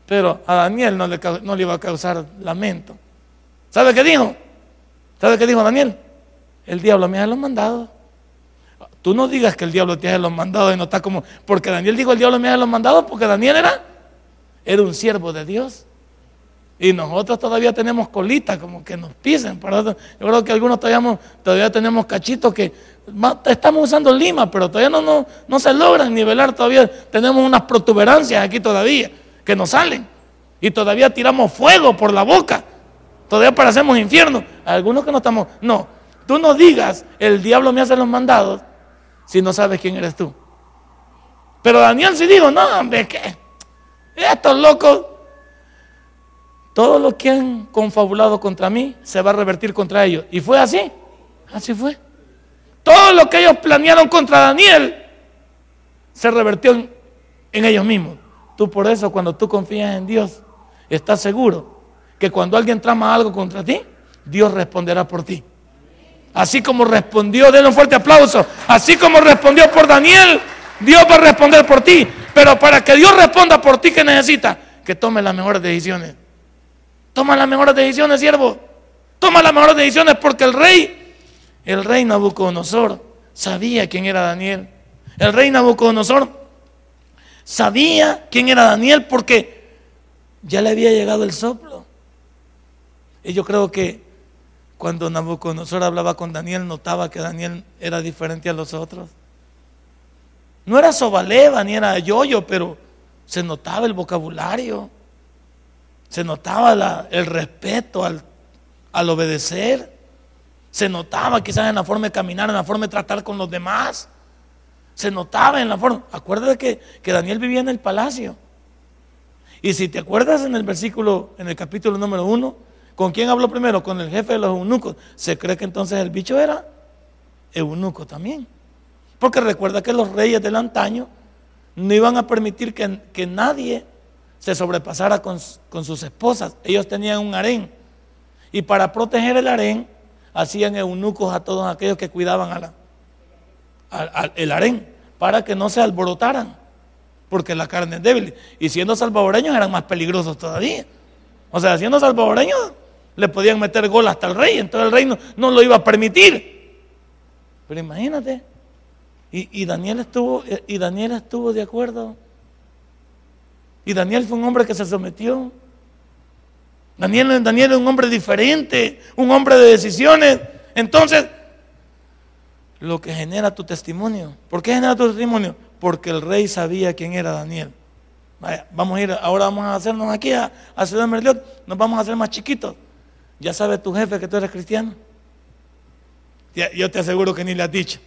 Pero a Daniel no le, no le iba a causar lamento. ¿Sabe qué dijo? ¿Sabe qué dijo Daniel? El diablo me ha lo mandado. Tú no digas que el diablo te hace los mandados y no está como. Porque Daniel dijo el diablo me hace los mandados porque Daniel era, era un siervo de Dios. Y nosotros todavía tenemos colitas, como que nos pisen. Yo creo que algunos todavía, todavía tenemos cachitos que estamos usando lima, pero todavía no, no, no se logran nivelar. Todavía tenemos unas protuberancias aquí todavía que nos salen. Y todavía tiramos fuego por la boca. Todavía parecemos infierno. Algunos que no estamos. No, tú no digas, el diablo me hace los mandados si no sabes quién eres tú. Pero Daniel sí dijo, no, hombre, ¿qué? Estos locos todo lo que han confabulado contra mí se va a revertir contra ellos. Y fue así. Así fue. Todo lo que ellos planearon contra Daniel se revertió en, ellos mismos. Tú por eso cuando tú confías en Dios, estás seguro que cuando alguien trama algo contra ti, Dios responderá por ti. Así como respondió, denle un fuerte aplauso, así como respondió por Daniel, Dios va a responder por ti. Pero para que Dios responda por ti, ¿qué necesita? Que tome las mejores decisiones. Toma las mejores decisiones, siervo. Toma las mejores decisiones porque el rey, el rey Nabucodonosor, sabía quién era Daniel. El rey Nabucodonosor sabía quién era Daniel porque ya le había llegado el soplo. Y yo creo que cuando Nabucodonosor hablaba con Daniel, notaba que Daniel era diferente a los otros. No era sobaleva ni era yoyo, pero se notaba el vocabulario se notaba el respeto al, obedecer. Se notaba quizás en la forma de caminar, en la forma de tratar con los demás. Se notaba en la forma. Acuérdate que, que Daniel vivía en el palacio. Y si te acuerdas en el versículo, en el capítulo número uno, ¿con quién habló primero? Con el jefe de los eunucos. Se cree que entonces el bicho era eunuco también. Porque recuerda que los reyes del antaño no iban a permitir que, que nadie se sobrepasara con, sus esposas. Ellos tenían un harén. Y para proteger el harén, hacían eunucos a todos aquellos que cuidaban a la, el harén, para que no se alborotaran, porque la carne es débil. Y siendo salvadoreños eran más peligrosos todavía. O sea, siendo salvadoreños le podían meter gol hasta el rey, entonces el rey no, lo iba a permitir. Pero imagínate, y, Daniel estuvo, y Daniel estuvo de acuerdo y Daniel fue un hombre que se sometió. Daniel, es un hombre diferente, un hombre de decisiones. Entonces, lo que genera tu testimonio. ¿Por qué genera tu testimonio? Porque el rey sabía quién era Daniel. Vamos a ir, ahora vamos a hacernos aquí a, Ciudad Merliot, nos vamos a hacer más chiquitos. Ya sabe tu jefe que tú eres cristiano. Yo te aseguro que ni le has dicho.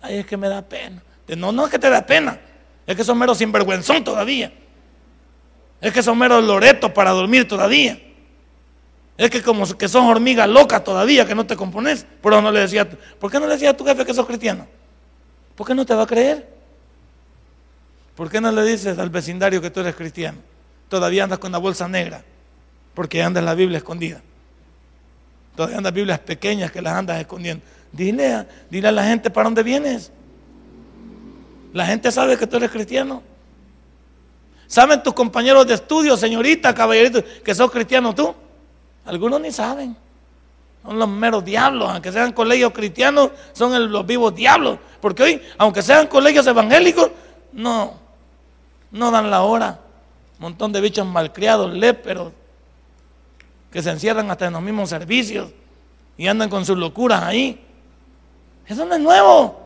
Ay, es que me da pena. No, no es que te da pena. Es que son meros sinvergüenzón todavía. Es que son meros loretos para dormir todavía. Es que como que son hormigas locas todavía que no te compones. Pero no le decía, ¿por qué no le decía a tu jefe que sos cristiano? ¿Por qué no te va a creer? ¿Por qué no le dices al vecindario que tú eres cristiano? Todavía andas con la bolsa negra, porque andas la Biblia escondida. Todavía andas Biblias pequeñas que las andas escondiendo. Dile dile a la gente para dónde vienes. La gente sabe que tú eres cristiano. ¿Saben tus compañeros de estudio, señorita, caballerito, que sos cristiano tú? Algunos ni saben. Son los meros diablos, aunque sean colegios cristianos, son los vivos diablos. Porque hoy, aunque sean colegios evangélicos, no, no dan la hora. Un montón de bichos malcriados, léperos, que se encierran hasta en los mismos servicios y andan con sus locuras ahí. Eso no es nuevo.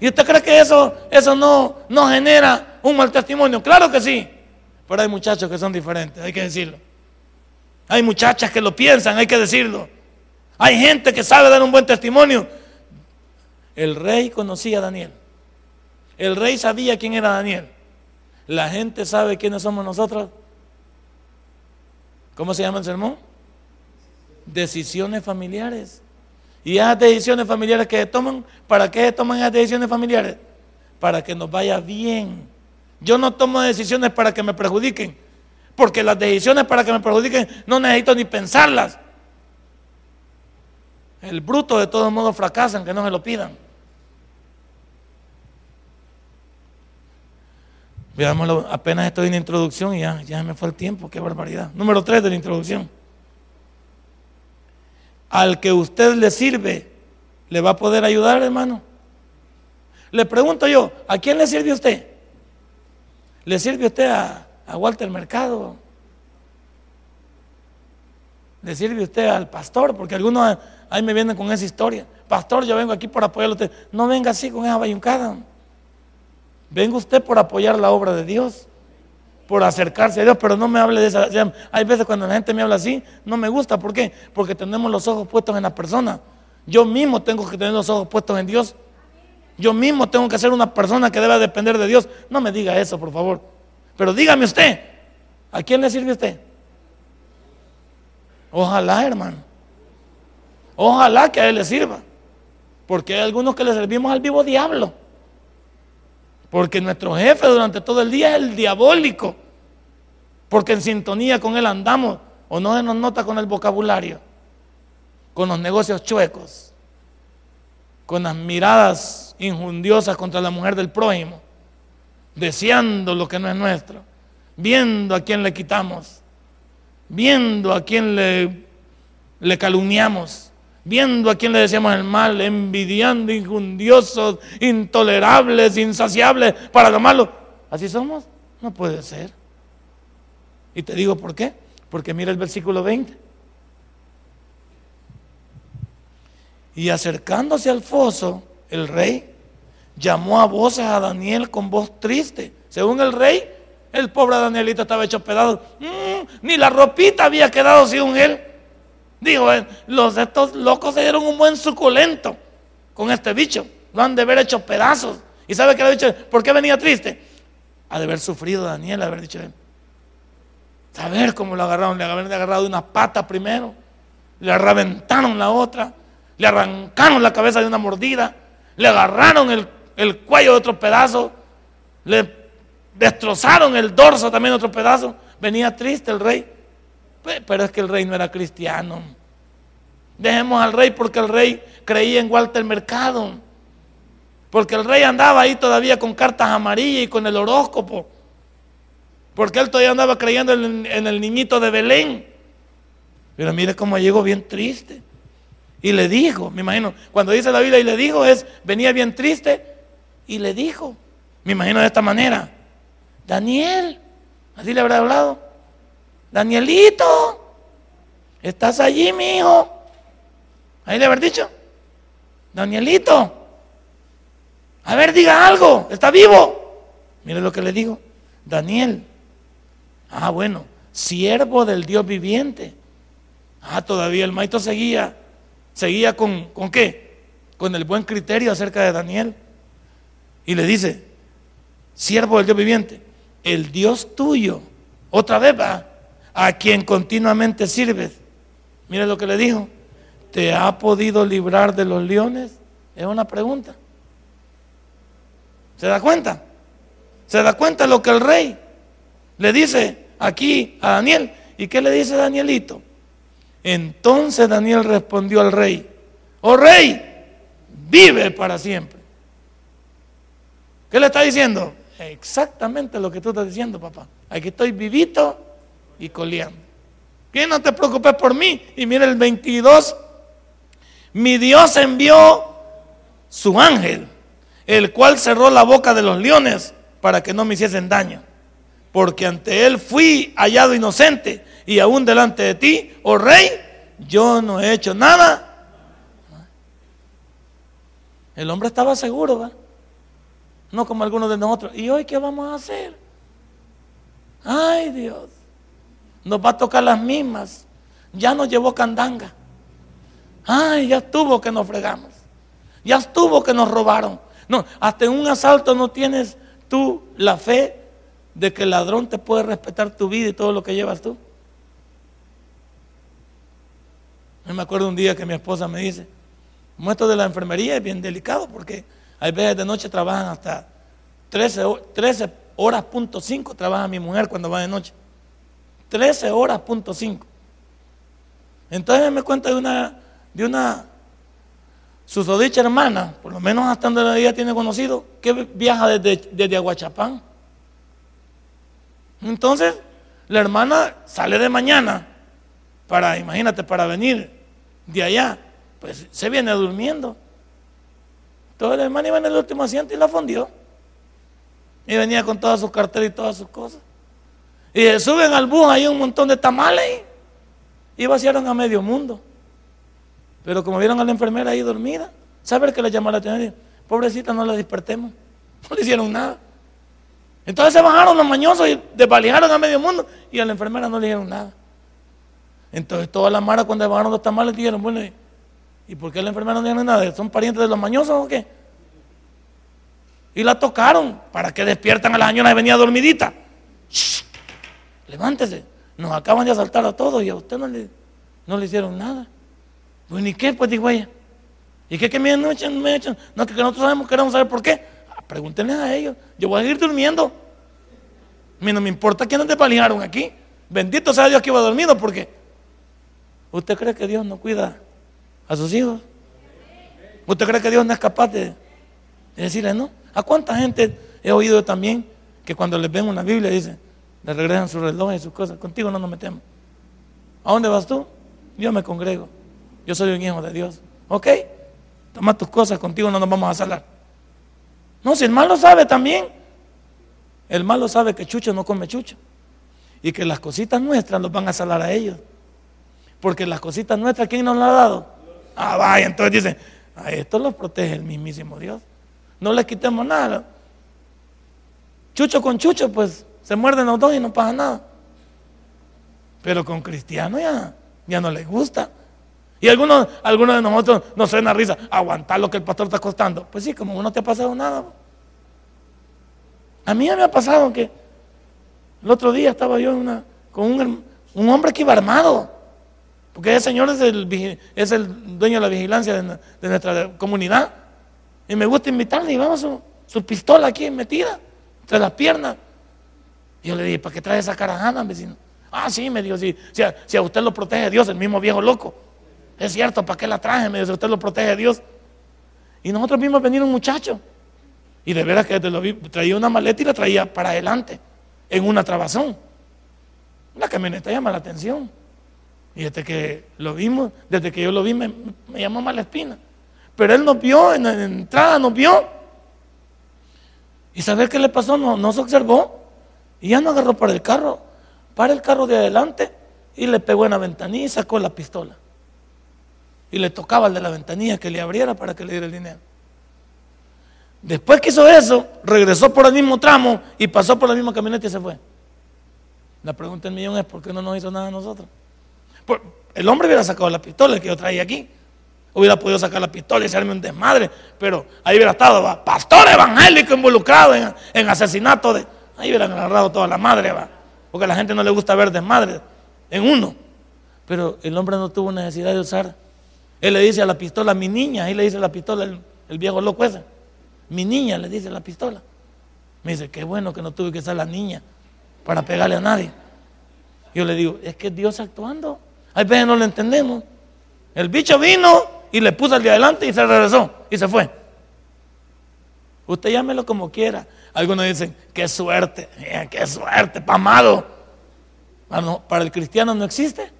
¿Y usted cree que eso, eso no, no genera un mal testimonio? Claro que sí. Pero hay muchachos que son diferentes, hay que decirlo. Hay muchachas que lo piensan, hay que decirlo. Hay gente que sabe dar un buen testimonio. El rey conocía a Daniel. El rey sabía quién era Daniel. La gente sabe quiénes somos nosotros. ¿Cómo se llama el sermón? Decisiones familiares. Y esas decisiones familiares que se toman, ¿para qué se toman esas decisiones familiares? Para que nos vaya bien. Yo no tomo decisiones para que me perjudiquen, porque las decisiones para que me perjudiquen no necesito ni pensarlas. El bruto de todos modos fracasan, que no se lo pidan. Veámoslo, apenas estoy en introducción y ya, ya me fue el tiempo, qué barbaridad. Número 3 de la introducción al que usted le sirve, ¿le va a poder ayudar, hermano? Le pregunto yo, ¿a quién le sirve usted? ¿Le sirve usted a, a Walter Mercado? ¿Le sirve usted al pastor? Porque algunos ahí me vienen con esa historia. Pastor, yo vengo aquí por apoyarlo a usted. No venga así con esa bayuncada. Venga usted por apoyar la obra de Dios, por acercarse a Dios, pero no me hable de esa. Hay veces cuando la gente me habla así, no me gusta. ¿Por qué? Porque tenemos los ojos puestos en la persona. Yo mismo tengo que tener los ojos puestos en Dios. Yo mismo tengo que ser una persona que debe depender de Dios. No me diga eso, por favor. Pero dígame usted, ¿a quién le sirve usted? Ojalá, hermano. Ojalá que a él le sirva. Porque hay algunos que le servimos al vivo diablo. Porque nuestro jefe durante todo el día es el diabólico. Porque en sintonía con él andamos. O no se nos nota con el vocabulario. Con los negocios chuecos. Con las miradas injundiosas contra la mujer del prójimo. Deseando lo que no es nuestro. Viendo a quién le quitamos. Viendo a quién le, le calumniamos viendo a quién le decíamos el mal, envidiando, injundiosos, intolerables, insaciables para lo. ¿Así somos? No puede ser. Y te digo por qué. Porque mira el versículo 20. Y acercándose al foso, el rey llamó a voces a Daniel con voz triste. Según el rey, el pobre Danielito estaba hecho pedazos. Mm, ni la ropita había quedado sin él. Digo, eh, los estos locos se dieron un buen suculento con este bicho. Lo han de haber hecho pedazos. ¿Y sabe qué le ha dicho? ¿Por qué venía triste? Ha de haber sufrido Daniel, haber dicho él. Saber cómo lo agarraron. Le habían agarrado una pata primero. Le reventaron la otra. Le arrancaron la cabeza de una mordida. Le agarraron el, el cuello de otro pedazo. Le destrozaron el dorso también de otro pedazo. Venía triste el rey. Pero es que el rey no era cristiano. Dejemos al rey porque el rey creía en Walter Mercado. Porque el rey andaba ahí todavía con cartas amarillas y con el horóscopo. Porque él todavía andaba creyendo en, el niñito de Belén. Pero mire cómo llegó bien triste. Y le dijo, me imagino, cuando dice la Biblia y le dijo es, venía bien triste y le dijo, me imagino de esta manera, Daniel, así le habrá hablado, Danielito, ¿estás allí, mi hijo? Ahí le haber dicho, Danielito, a ver, diga algo, está vivo. Mire lo que le digo, Daniel. Ah, bueno, siervo del Dios viviente. Ah, todavía el maestro seguía, seguía con, ¿con qué? Con el buen criterio acerca de Daniel. Y le dice, siervo del Dios viviente, el Dios tuyo, otra vez va, a quien continuamente sirves. Mire lo que le dijo. ¿Te ha podido librar de los leones? Es una pregunta. ¿Se da cuenta? ¿Se da cuenta lo que el rey le dice aquí a Daniel? ¿Y qué le dice Danielito? Entonces Daniel respondió al rey, oh rey, vive para siempre. ¿Qué le está diciendo? Exactamente lo que tú estás diciendo, papá. Aquí estoy vivito y coleando. Que no te preocupes por mí. Y mira el 22. Mi Dios envió su ángel, el cual cerró la boca de los leones para que no me hiciesen daño. Porque ante él fui hallado inocente y aún delante de ti, oh rey, yo no he hecho nada. El hombre estaba seguro, ¿va? No como algunos de nosotros. ¿Y hoy qué vamos a hacer? Ay Dios nos va a tocar las mismas. Ya nos llevó candanga. Ay, ya estuvo que nos fregamos. Ya estuvo que nos robaron. No, hasta en un asalto no tienes tú la fe de que el ladrón te puede respetar tu vida y todo lo que llevas tú. Yo me acuerdo un día que mi esposa me dice, como esto de la enfermería es bien delicado porque hay veces de noche trabajan hasta 13, 13 horas punto 5 trabaja mi mujer cuando va de noche. 13 horas, punto 5. Entonces me cuenta de una, de una susodicha hermana, por lo menos hasta donde ella tiene conocido, que viaja desde, desde Aguachapán. Entonces, la hermana sale de mañana para, imagínate, para venir de allá, pues se viene durmiendo. Todo el hermano iba en el último asiento y la fundió. Y venía con todas sus carteras y todas sus cosas. Y suben al bus, hay un montón de tamales y vaciaron a medio mundo. Pero como vieron a la enfermera ahí dormida, ¿sabe qué le llamó la atención? Pobrecita, no la despertemos. <laughs> No le hicieron nada. Entonces se bajaron los mañosos y desvalijaron a medio mundo y a la enfermera no le dijeron nada. Entonces toda la mara cuando bajaron los tamales dijeron, bueno, ¿y por qué la enfermera no dijeron nada? ¿Son parientes de los mañosos o qué? Y la tocaron para que despiertan a la señora que venía dormidita. Levántese. Nos acaban de asaltar a todos y a usted no le, no le hicieron nada. Pues ni qué, pues dijo ella. ¿Y qué que me echan? Me echan? No, que, nosotros sabemos, queremos saber por qué. Ah, pregúntenle a ellos. Yo voy a seguir durmiendo. A me importa quiénes desvalijaron aquí. Bendito sea Dios que iba dormido porque ¿usted cree que Dios no cuida a sus hijos? ¿Usted cree que Dios no es capaz de, decirle no? ¿A cuánta gente he oído también que cuando les ven una Biblia dicen, le regresan su reloj y sus cosas. Contigo no nos metemos. ¿A dónde vas tú? Yo me congrego. Yo soy un hijo de Dios. ¿Ok? Toma tus cosas, contigo no nos vamos a salar. No, si el malo sabe también. El malo sabe que Chucho no come Chucho. Y que las cositas nuestras nos van a salar a ellos. Porque las cositas nuestras, ¿quién nos las ha dado? Ah, vaya, entonces dicen, a esto los protege el mismísimo Dios. No les quitemos nada. Chucho con Chucho, pues se muerden los dos y no pasa nada. Pero con cristiano ya, ya no les gusta. Y algunos, algunos de nosotros nos suena risa, aguantar lo que el pastor está costando. Pues sí, como no te ha pasado nada. A mí ya me ha pasado que el otro día estaba yo con un, hombre que iba armado. Porque ese señor es el, es el dueño de la vigilancia de, nuestra comunidad. Y me gusta invitarle y vamos su, su pistola aquí metida entre las piernas. Yo le dije, ¿para qué trae esa carajada, vecino? Ah, sí, me dijo, si, si, a, usted lo protege Dios, el mismo viejo loco. Es cierto, ¿para qué la traje? Me dijo, si usted lo protege Dios. Y nosotros mismos venir un muchacho. Y de veras que lo vi, traía una maleta y la traía para adelante, en una trabazón. La camioneta llama la atención. Y desde que lo vimos, desde que yo lo vi, me, llamó mala espina. Pero él nos vio, en la entrada nos vio. ¿Y saber qué le pasó? No, no se observó. Y ya no agarró para el carro, para el carro de adelante y le pegó en la ventanilla y sacó la pistola. Y le tocaba al de la ventanilla que le abriera para que le diera el dinero. Después que hizo eso, regresó por el mismo tramo y pasó por la misma camioneta y se fue. La pregunta del millón es: ¿por qué no nos hizo nada a nosotros? el hombre hubiera sacado la pistola que yo traía aquí. Hubiera podido sacar la pistola y hacerme un desmadre, pero ahí hubiera estado pastor evangélico involucrado en asesinato de, Ahí hubieran agarrado toda la madre, va. Porque a la gente no le gusta ver desmadre en uno. Pero el hombre no tuvo necesidad de usar. Él le dice a la pistola, mi niña, ahí le dice a la pistola el, viejo loco ese. Mi niña le dice a la pistola. Me dice, qué bueno que no tuve que ser la niña para pegarle a nadie. Yo le digo, es que Dios actuando. Hay veces no lo entendemos. El bicho vino y le puso al de adelante y se regresó y se fue. Usted llámelo como quiera. Algunos dicen, qué suerte, eh, qué suerte, pamado. Ah, para el cristiano no existe.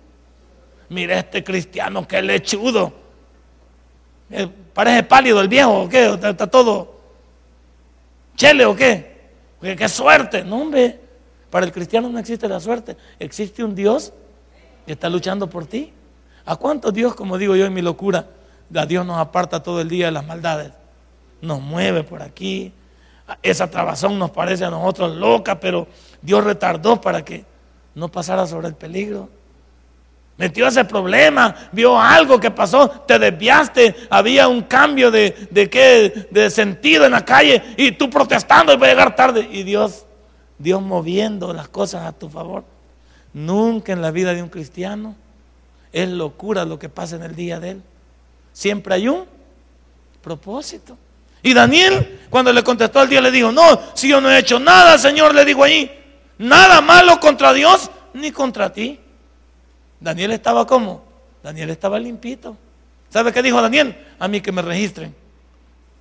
Mire este cristiano, qué lechudo. Eh, parece pálido el viejo, ¿o qué? Está, todo chele o qué. qué suerte. No, hombre, para el cristiano no existe la suerte. Existe un Dios que está luchando por ti. ¿A cuánto Dios, como digo yo en mi locura, a Dios nos aparta todo el día de las maldades? Nos mueve por aquí, esa trabazón nos parece a nosotros loca, pero Dios retardó para que no pasara sobre el peligro. Metió ese problema, vio algo que pasó, te desviaste, había un cambio de, de, qué, de sentido en la calle y tú protestando y va a llegar tarde. Y Dios, Dios moviendo las cosas a tu favor. Nunca en la vida de un cristiano es locura lo que pasa en el día de él. Siempre hay un propósito. Y Daniel, cuando le contestó al día, le dijo, no, si yo no he hecho nada, Señor, le dijo ahí, nada malo contra Dios ni contra ti. Daniel estaba como, Daniel estaba limpito. ¿Sabe qué dijo Daniel? A mí que me registren.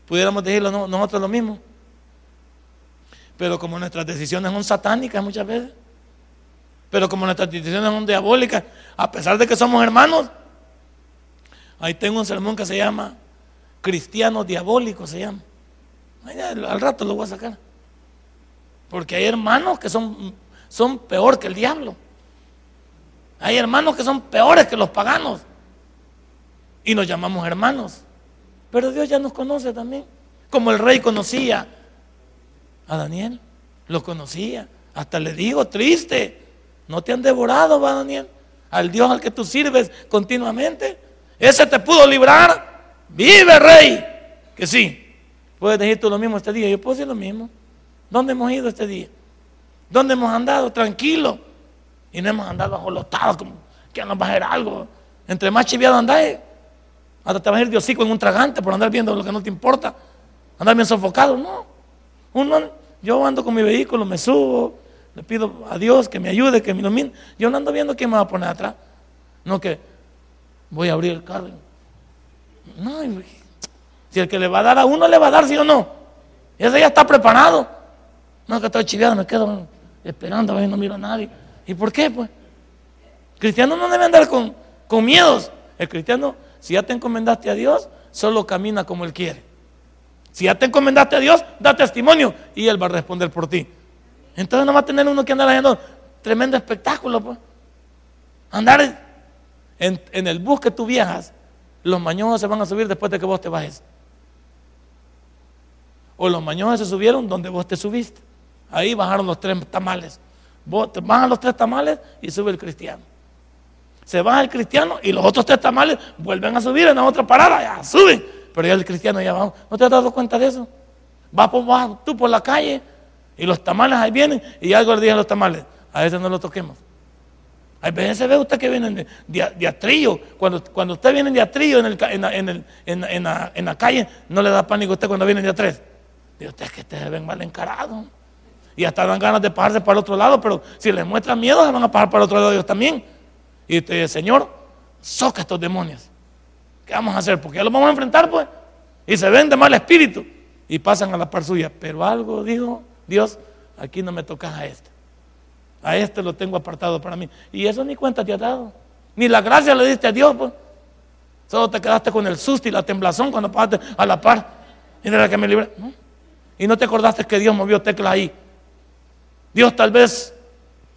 Pudiéramos decirlo nosotros lo mismo. Pero como nuestras decisiones son satánicas muchas veces, pero como nuestras decisiones son diabólicas, a pesar de que somos hermanos, ahí tengo un sermón que se llama cristianos diabólicos se llama. Al rato lo voy a sacar. Porque hay hermanos que son, son peor que el diablo. Hay hermanos que son peores que los paganos. Y nos llamamos hermanos. Pero Dios ya nos conoce también. Como el rey conocía a Daniel. Lo conocía. Hasta le digo, triste. No te han devorado, va Daniel. Al Dios al que tú sirves continuamente. Ese te pudo librar. Vive, rey. Que sí. Puedes decir tú lo mismo este día. Yo puedo decir lo mismo. ¿Dónde hemos ido este día? ¿Dónde hemos andado? Tranquilo. Y no hemos andado ajolotados como que nos va a hacer algo. Entre más chiviado andáis, hasta te va a ir de hocico en un tragante por andar viendo lo que no te importa. Andar bien sofocado, no. Uno, yo ando con mi vehículo, me subo, le pido a Dios que me ayude, que me ilumine. Yo no ando viendo quién me va a poner atrás. No que voy a abrir el carro. No, si el que le va a dar a uno le va a dar, sí o no. Ese ya está preparado. No, que estoy chiviado, me quedo esperando, a no miro a nadie. ¿Y por qué? Pues. cristiano no debe andar con, con miedos. El cristiano, si ya te encomendaste a Dios, solo camina como Él quiere. Si ya te encomendaste a Dios, da testimonio y Él va a responder por ti. Entonces no va a tener uno que andar haciendo tremendo espectáculo. Pues. Andar en, en el bus que tú viajas, los mañosos se van a subir después de que vos te bajes. O los mañosos se subieron donde vos te subiste. Ahí bajaron los tres tamales. Vos te bajan los tres tamales y sube el cristiano. Se baja el cristiano y los otros tres tamales vuelven a subir en la otra parada, ya suben. Pero ya el cristiano ya va. ¿No te has dado cuenta de eso? Vas, por, tú por la calle y los tamales ahí vienen y algo le dije a los tamales. A veces no los toquemos. A veces ve usted que vienen de, atrillo. Cuando, cuando usted viene de atrillo en, el, en, la, en, en, en, la, calle, no le da pánico a usted cuando viene de a tres. Dice usted es que ustedes ven mal encarado. Y hasta dan ganas de pasarse para el otro lado, pero si les muestran miedo, se van a pasar para el otro lado ellos también. Y usted dice, Señor, soca estos demonios. ¿Qué vamos a hacer? Porque ya los vamos a enfrentar, pues. Y se ven de mal espíritu. Y pasan a la par suya. Pero algo dijo Dios, aquí no me tocas a este. A este lo tengo apartado para mí. Y eso ni cuenta te ha dado. Ni la gracia le diste a Dios, pues. Solo te quedaste con el susto y la temblazón cuando pasaste a la par. Y de la que me libré. Y no te acordaste que Dios movió tecla ahí. Dios tal vez,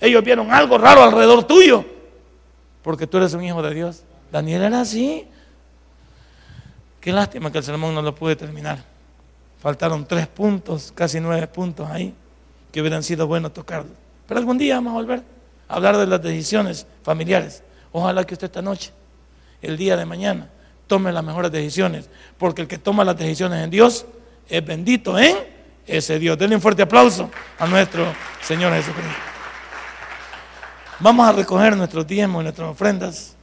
ellos vieron algo raro alrededor tuyo, porque tú eres un hijo de Dios. Daniel era así. Qué lástima que el sermón no lo pude terminar. Faltaron tres puntos, casi nueve puntos ahí, que hubieran sido buenos tocarlos. Pero algún día vamos a volver a hablar de las decisiones familiares. Ojalá que usted esta noche, el día de mañana, tome las mejores decisiones, porque el que toma las decisiones en Dios es bendito en ese Dios. Denle un fuerte aplauso a nuestro Señor Jesucristo. Vamos a recoger nuestros diezmos y nuestras ofrendas.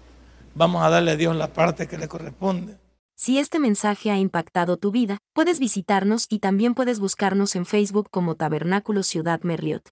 Vamos a darle a Dios la parte que le corresponde. Si este mensaje ha impactado tu vida, puedes visitarnos y también puedes buscarnos en Facebook como Tabernáculo Ciudad Merliot.